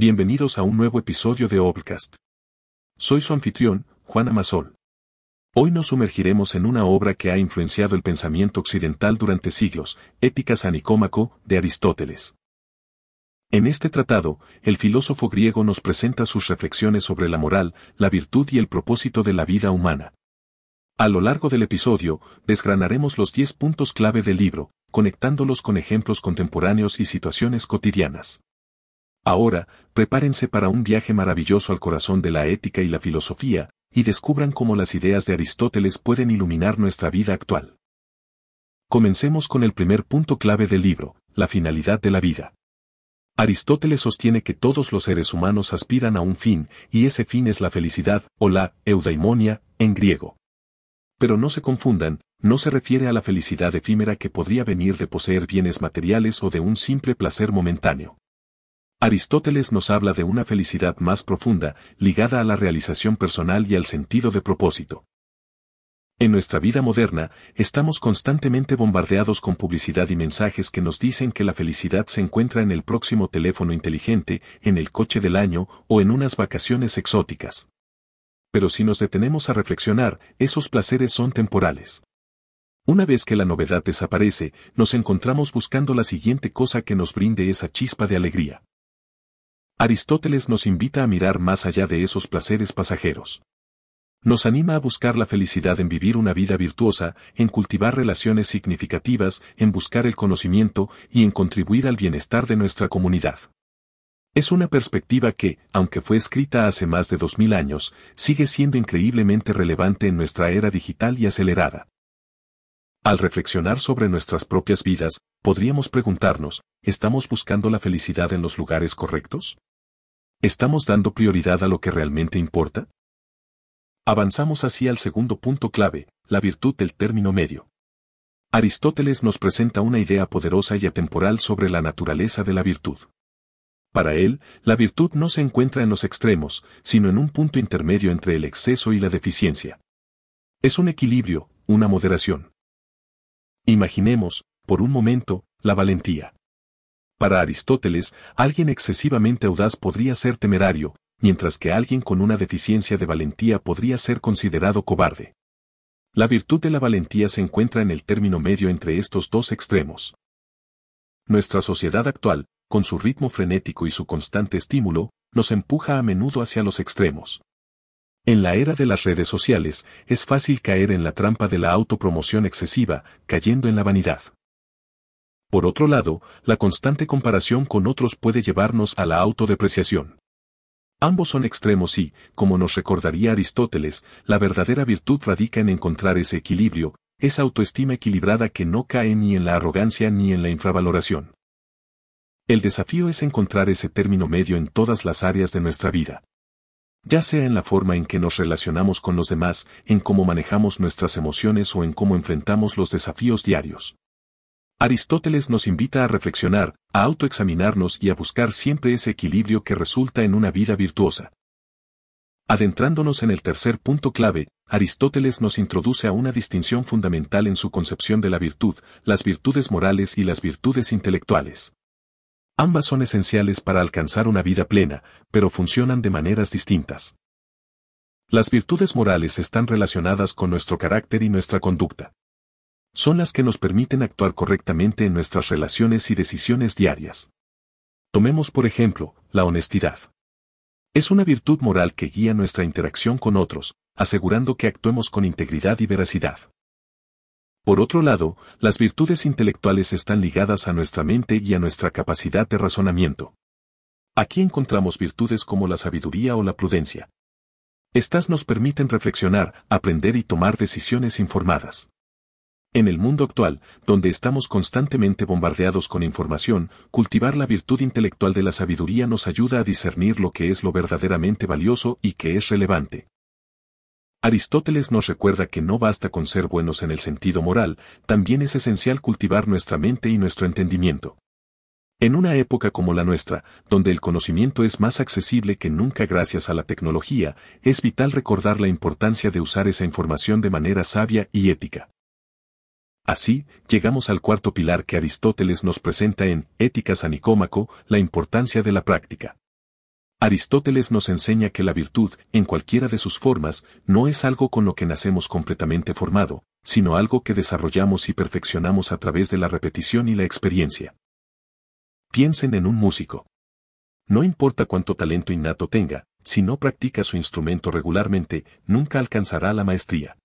Bienvenidos a un nuevo episodio de Obcast. Soy su anfitrión, Juan Amasol. Hoy nos sumergiremos en una obra que ha influenciado el pensamiento occidental durante siglos, Éticas a Nicómaco, de Aristóteles. En este tratado, el filósofo griego nos presenta sus reflexiones sobre la moral, la virtud y el propósito de la vida humana. A lo largo del episodio, desgranaremos los 10 puntos clave del libro, conectándolos con ejemplos contemporáneos y situaciones cotidianas. Ahora, prepárense para un viaje maravilloso al corazón de la ética y la filosofía, y descubran cómo las ideas de Aristóteles pueden iluminar nuestra vida actual. Comencemos con el primer punto clave del libro, la finalidad de la vida. Aristóteles sostiene que todos los seres humanos aspiran a un fin, y ese fin es la felicidad, o la eudaimonia, en griego. Pero no se confundan, no se refiere a la felicidad efímera que podría venir de poseer bienes materiales o de un simple placer momentáneo. Aristóteles nos habla de una felicidad más profunda, ligada a la realización personal y al sentido de propósito. En nuestra vida moderna, estamos constantemente bombardeados con publicidad y mensajes que nos dicen que la felicidad se encuentra en el próximo teléfono inteligente, en el coche del año o en unas vacaciones exóticas. Pero si nos detenemos a reflexionar, esos placeres son temporales. Una vez que la novedad desaparece, nos encontramos buscando la siguiente cosa que nos brinde esa chispa de alegría. Aristóteles nos invita a mirar más allá de esos placeres pasajeros. Nos anima a buscar la felicidad en vivir una vida virtuosa, en cultivar relaciones significativas, en buscar el conocimiento y en contribuir al bienestar de nuestra comunidad. Es una perspectiva que, aunque fue escrita hace más de dos mil años, sigue siendo increíblemente relevante en nuestra era digital y acelerada. Al reflexionar sobre nuestras propias vidas, podríamos preguntarnos, ¿estamos buscando la felicidad en los lugares correctos? ¿Estamos dando prioridad a lo que realmente importa? Avanzamos así al segundo punto clave, la virtud del término medio. Aristóteles nos presenta una idea poderosa y atemporal sobre la naturaleza de la virtud. Para él, la virtud no se encuentra en los extremos, sino en un punto intermedio entre el exceso y la deficiencia. Es un equilibrio, una moderación. Imaginemos, por un momento, la valentía. Para Aristóteles, alguien excesivamente audaz podría ser temerario, mientras que alguien con una deficiencia de valentía podría ser considerado cobarde. La virtud de la valentía se encuentra en el término medio entre estos dos extremos. Nuestra sociedad actual, con su ritmo frenético y su constante estímulo, nos empuja a menudo hacia los extremos. En la era de las redes sociales, es fácil caer en la trampa de la autopromoción excesiva, cayendo en la vanidad. Por otro lado, la constante comparación con otros puede llevarnos a la autodepreciación. Ambos son extremos y, como nos recordaría Aristóteles, la verdadera virtud radica en encontrar ese equilibrio, esa autoestima equilibrada que no cae ni en la arrogancia ni en la infravaloración. El desafío es encontrar ese término medio en todas las áreas de nuestra vida. Ya sea en la forma en que nos relacionamos con los demás, en cómo manejamos nuestras emociones o en cómo enfrentamos los desafíos diarios. Aristóteles nos invita a reflexionar, a autoexaminarnos y a buscar siempre ese equilibrio que resulta en una vida virtuosa. Adentrándonos en el tercer punto clave, Aristóteles nos introduce a una distinción fundamental en su concepción de la virtud, las virtudes morales y las virtudes intelectuales. Ambas son esenciales para alcanzar una vida plena, pero funcionan de maneras distintas. Las virtudes morales están relacionadas con nuestro carácter y nuestra conducta son las que nos permiten actuar correctamente en nuestras relaciones y decisiones diarias. Tomemos por ejemplo, la honestidad. Es una virtud moral que guía nuestra interacción con otros, asegurando que actuemos con integridad y veracidad. Por otro lado, las virtudes intelectuales están ligadas a nuestra mente y a nuestra capacidad de razonamiento. Aquí encontramos virtudes como la sabiduría o la prudencia. Estas nos permiten reflexionar, aprender y tomar decisiones informadas. En el mundo actual, donde estamos constantemente bombardeados con información, cultivar la virtud intelectual de la sabiduría nos ayuda a discernir lo que es lo verdaderamente valioso y que es relevante. Aristóteles nos recuerda que no basta con ser buenos en el sentido moral, también es esencial cultivar nuestra mente y nuestro entendimiento. En una época como la nuestra, donde el conocimiento es más accesible que nunca gracias a la tecnología, es vital recordar la importancia de usar esa información de manera sabia y ética. Así, llegamos al cuarto pilar que Aristóteles nos presenta en Éticas a Nicómaco, la importancia de la práctica. Aristóteles nos enseña que la virtud, en cualquiera de sus formas, no es algo con lo que nacemos completamente formado, sino algo que desarrollamos y perfeccionamos a través de la repetición y la experiencia. Piensen en un músico. No importa cuánto talento innato tenga, si no practica su instrumento regularmente, nunca alcanzará la maestría.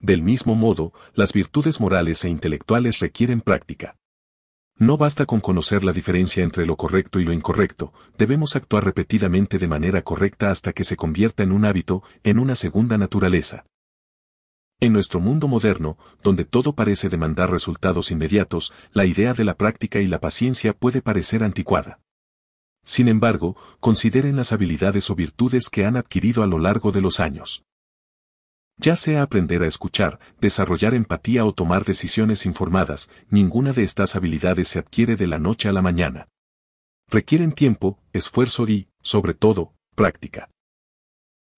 Del mismo modo, las virtudes morales e intelectuales requieren práctica. No basta con conocer la diferencia entre lo correcto y lo incorrecto, debemos actuar repetidamente de manera correcta hasta que se convierta en un hábito, en una segunda naturaleza. En nuestro mundo moderno, donde todo parece demandar resultados inmediatos, la idea de la práctica y la paciencia puede parecer anticuada. Sin embargo, consideren las habilidades o virtudes que han adquirido a lo largo de los años. Ya sea aprender a escuchar, desarrollar empatía o tomar decisiones informadas, ninguna de estas habilidades se adquiere de la noche a la mañana. Requieren tiempo, esfuerzo y, sobre todo, práctica.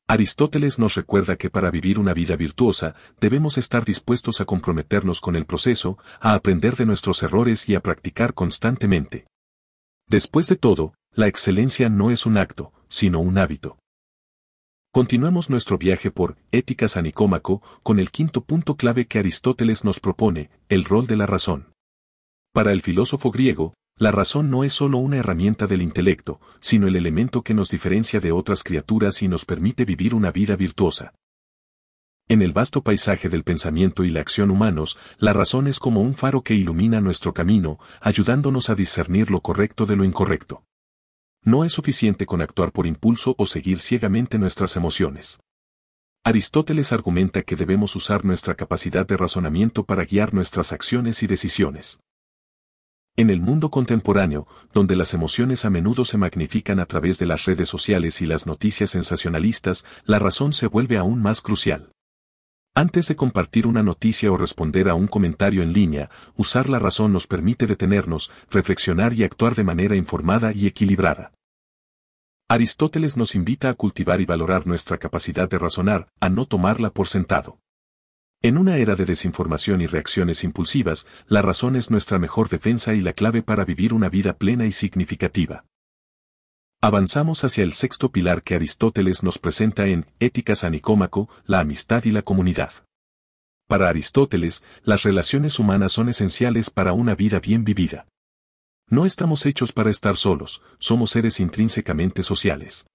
Aristóteles nos recuerda que para vivir una vida virtuosa, debemos estar dispuestos a comprometernos con el proceso, a aprender de nuestros errores y a practicar constantemente. Después de todo, la excelencia no es un acto, sino un hábito. Continuamos nuestro viaje por Éticas a Nicómaco con el quinto punto clave que Aristóteles nos propone, el rol de la razón. Para el filósofo griego, la razón no es solo una herramienta del intelecto, sino el elemento que nos diferencia de otras criaturas y nos permite vivir una vida virtuosa. En el vasto paisaje del pensamiento y la acción humanos, la razón es como un faro que ilumina nuestro camino, ayudándonos a discernir lo correcto de lo incorrecto. No es suficiente con actuar por impulso o seguir ciegamente nuestras emociones. Aristóteles argumenta que debemos usar nuestra capacidad de razonamiento para guiar nuestras acciones y decisiones. En el mundo contemporáneo, donde las emociones a menudo se magnifican a través de las redes sociales y las noticias sensacionalistas, la razón se vuelve aún más crucial. Antes de compartir una noticia o responder a un comentario en línea, usar la razón nos permite detenernos, reflexionar y actuar de manera informada y equilibrada. Aristóteles nos invita a cultivar y valorar nuestra capacidad de razonar, a no tomarla por sentado. En una era de desinformación y reacciones impulsivas, la razón es nuestra mejor defensa y la clave para vivir una vida plena y significativa. Avanzamos hacia el sexto pilar que Aristóteles nos presenta en Éticas a Nicómaco, la amistad y la comunidad. Para Aristóteles, las relaciones humanas son esenciales para una vida bien vivida. No estamos hechos para estar solos, somos seres intrínsecamente sociales.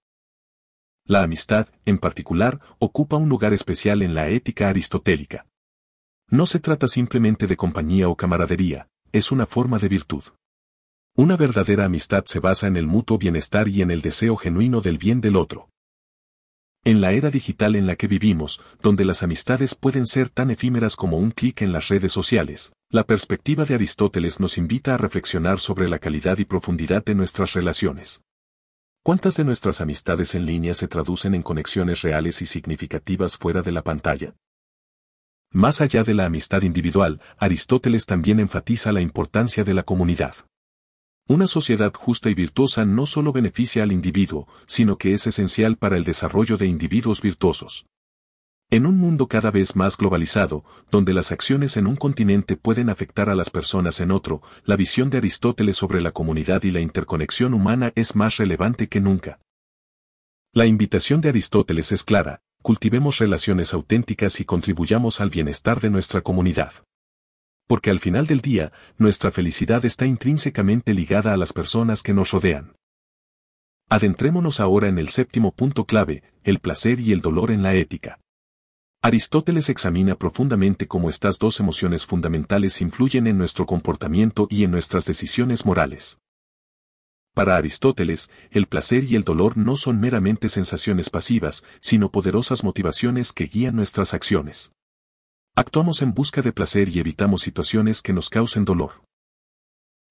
La amistad, en particular, ocupa un lugar especial en la ética aristotélica. No se trata simplemente de compañía o camaradería, es una forma de virtud. Una verdadera amistad se basa en el mutuo bienestar y en el deseo genuino del bien del otro. En la era digital en la que vivimos, donde las amistades pueden ser tan efímeras como un clic en las redes sociales, la perspectiva de Aristóteles nos invita a reflexionar sobre la calidad y profundidad de nuestras relaciones. ¿Cuántas de nuestras amistades en línea se traducen en conexiones reales y significativas fuera de la pantalla? Más allá de la amistad individual, Aristóteles también enfatiza la importancia de la comunidad. Una sociedad justa y virtuosa no solo beneficia al individuo, sino que es esencial para el desarrollo de individuos virtuosos. En un mundo cada vez más globalizado, donde las acciones en un continente pueden afectar a las personas en otro, la visión de Aristóteles sobre la comunidad y la interconexión humana es más relevante que nunca. La invitación de Aristóteles es clara, cultivemos relaciones auténticas y contribuyamos al bienestar de nuestra comunidad porque al final del día, nuestra felicidad está intrínsecamente ligada a las personas que nos rodean. Adentrémonos ahora en el séptimo punto clave, el placer y el dolor en la ética. Aristóteles examina profundamente cómo estas dos emociones fundamentales influyen en nuestro comportamiento y en nuestras decisiones morales. Para Aristóteles, el placer y el dolor no son meramente sensaciones pasivas, sino poderosas motivaciones que guían nuestras acciones. Actuamos en busca de placer y evitamos situaciones que nos causen dolor.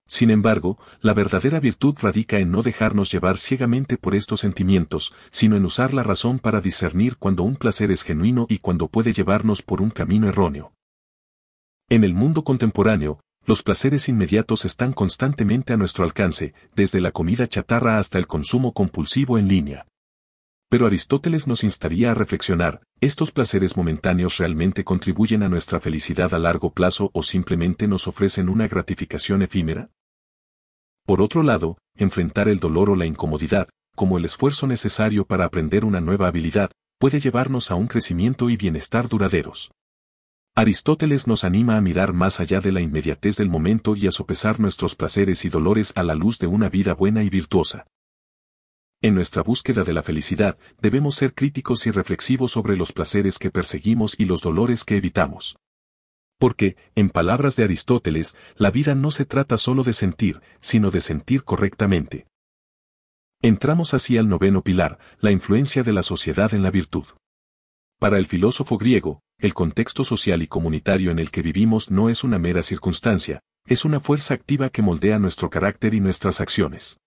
Sin embargo, la verdadera virtud radica en no dejarnos llevar ciegamente por estos sentimientos, sino en usar la razón para discernir cuando un placer es genuino y cuando puede llevarnos por un camino erróneo. En el mundo contemporáneo, los placeres inmediatos están constantemente a nuestro alcance, desde la comida chatarra hasta el consumo compulsivo en línea. Pero Aristóteles nos instaría a reflexionar, ¿estos placeres momentáneos realmente contribuyen a nuestra felicidad a largo plazo o simplemente nos ofrecen una gratificación efímera? Por otro lado, enfrentar el dolor o la incomodidad, como el esfuerzo necesario para aprender una nueva habilidad, puede llevarnos a un crecimiento y bienestar duraderos. Aristóteles nos anima a mirar más allá de la inmediatez del momento y a sopesar nuestros placeres y dolores a la luz de una vida buena y virtuosa. En nuestra búsqueda de la felicidad, debemos ser críticos y reflexivos sobre los placeres que perseguimos y los dolores que evitamos. Porque, en palabras de Aristóteles, la vida no se trata solo de sentir, sino de sentir correctamente. Entramos así al noveno pilar, la influencia de la sociedad en la virtud. Para el filósofo griego, el contexto social y comunitario en el que vivimos no es una mera circunstancia, es una fuerza activa que moldea nuestro carácter y nuestras acciones.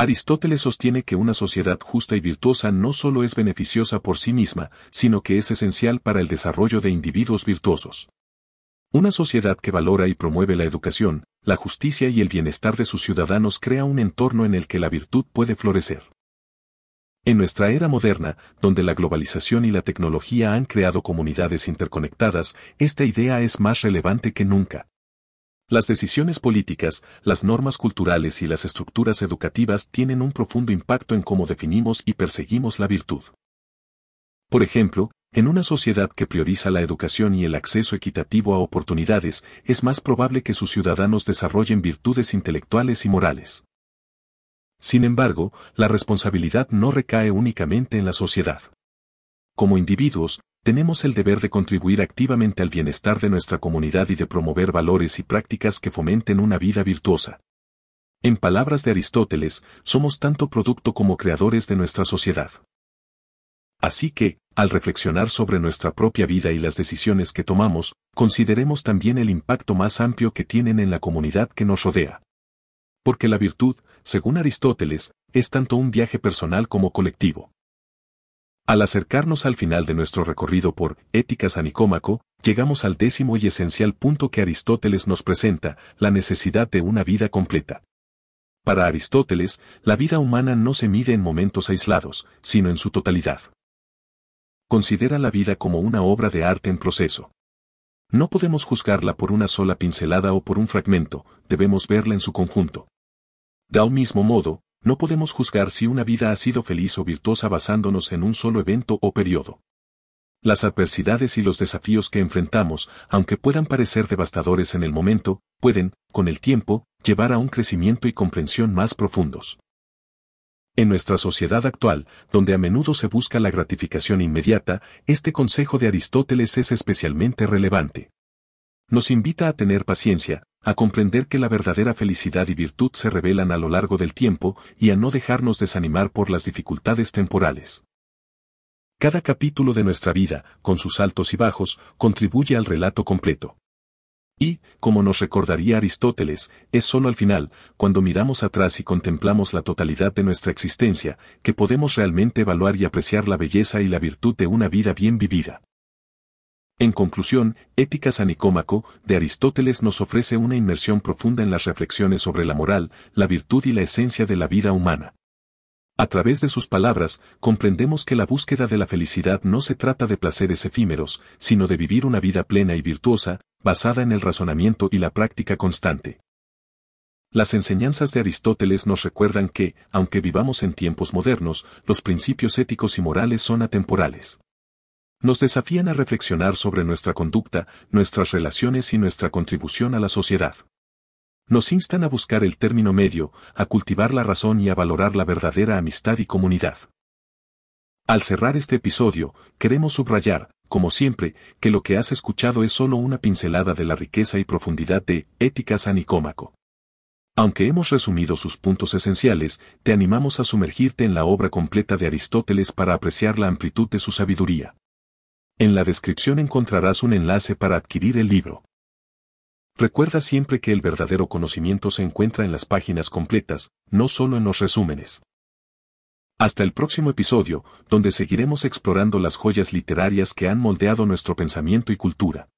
Aristóteles sostiene que una sociedad justa y virtuosa no solo es beneficiosa por sí misma, sino que es esencial para el desarrollo de individuos virtuosos. Una sociedad que valora y promueve la educación, la justicia y el bienestar de sus ciudadanos crea un entorno en el que la virtud puede florecer. En nuestra era moderna, donde la globalización y la tecnología han creado comunidades interconectadas, esta idea es más relevante que nunca. Las decisiones políticas, las normas culturales y las estructuras educativas tienen un profundo impacto en cómo definimos y perseguimos la virtud. Por ejemplo, en una sociedad que prioriza la educación y el acceso equitativo a oportunidades, es más probable que sus ciudadanos desarrollen virtudes intelectuales y morales. Sin embargo, la responsabilidad no recae únicamente en la sociedad. Como individuos, tenemos el deber de contribuir activamente al bienestar de nuestra comunidad y de promover valores y prácticas que fomenten una vida virtuosa. En palabras de Aristóteles, somos tanto producto como creadores de nuestra sociedad. Así que, al reflexionar sobre nuestra propia vida y las decisiones que tomamos, consideremos también el impacto más amplio que tienen en la comunidad que nos rodea. Porque la virtud, según Aristóteles, es tanto un viaje personal como colectivo. Al acercarnos al final de nuestro recorrido por Éticas a Nicómaco, llegamos al décimo y esencial punto que Aristóteles nos presenta, la necesidad de una vida completa. Para Aristóteles, la vida humana no se mide en momentos aislados, sino en su totalidad. Considera la vida como una obra de arte en proceso. No podemos juzgarla por una sola pincelada o por un fragmento, debemos verla en su conjunto. De un mismo modo, no podemos juzgar si una vida ha sido feliz o virtuosa basándonos en un solo evento o periodo. Las adversidades y los desafíos que enfrentamos, aunque puedan parecer devastadores en el momento, pueden, con el tiempo, llevar a un crecimiento y comprensión más profundos. En nuestra sociedad actual, donde a menudo se busca la gratificación inmediata, este consejo de Aristóteles es especialmente relevante. Nos invita a tener paciencia, a comprender que la verdadera felicidad y virtud se revelan a lo largo del tiempo y a no dejarnos desanimar por las dificultades temporales. Cada capítulo de nuestra vida, con sus altos y bajos, contribuye al relato completo. Y, como nos recordaría Aristóteles, es solo al final, cuando miramos atrás y contemplamos la totalidad de nuestra existencia, que podemos realmente evaluar y apreciar la belleza y la virtud de una vida bien vivida. En conclusión, Éticas a Nicómaco, de Aristóteles nos ofrece una inmersión profunda en las reflexiones sobre la moral, la virtud y la esencia de la vida humana. A través de sus palabras, comprendemos que la búsqueda de la felicidad no se trata de placeres efímeros, sino de vivir una vida plena y virtuosa, basada en el razonamiento y la práctica constante. Las enseñanzas de Aristóteles nos recuerdan que, aunque vivamos en tiempos modernos, los principios éticos y morales son atemporales nos desafían a reflexionar sobre nuestra conducta, nuestras relaciones y nuestra contribución a la sociedad. Nos instan a buscar el término medio, a cultivar la razón y a valorar la verdadera amistad y comunidad. Al cerrar este episodio, queremos subrayar, como siempre, que lo que has escuchado es solo una pincelada de la riqueza y profundidad de Éticas a Nicómaco. Aunque hemos resumido sus puntos esenciales, te animamos a sumergirte en la obra completa de Aristóteles para apreciar la amplitud de su sabiduría. En la descripción encontrarás un enlace para adquirir el libro. Recuerda siempre que el verdadero conocimiento se encuentra en las páginas completas, no solo en los resúmenes. Hasta el próximo episodio, donde seguiremos explorando las joyas literarias que han moldeado nuestro pensamiento y cultura.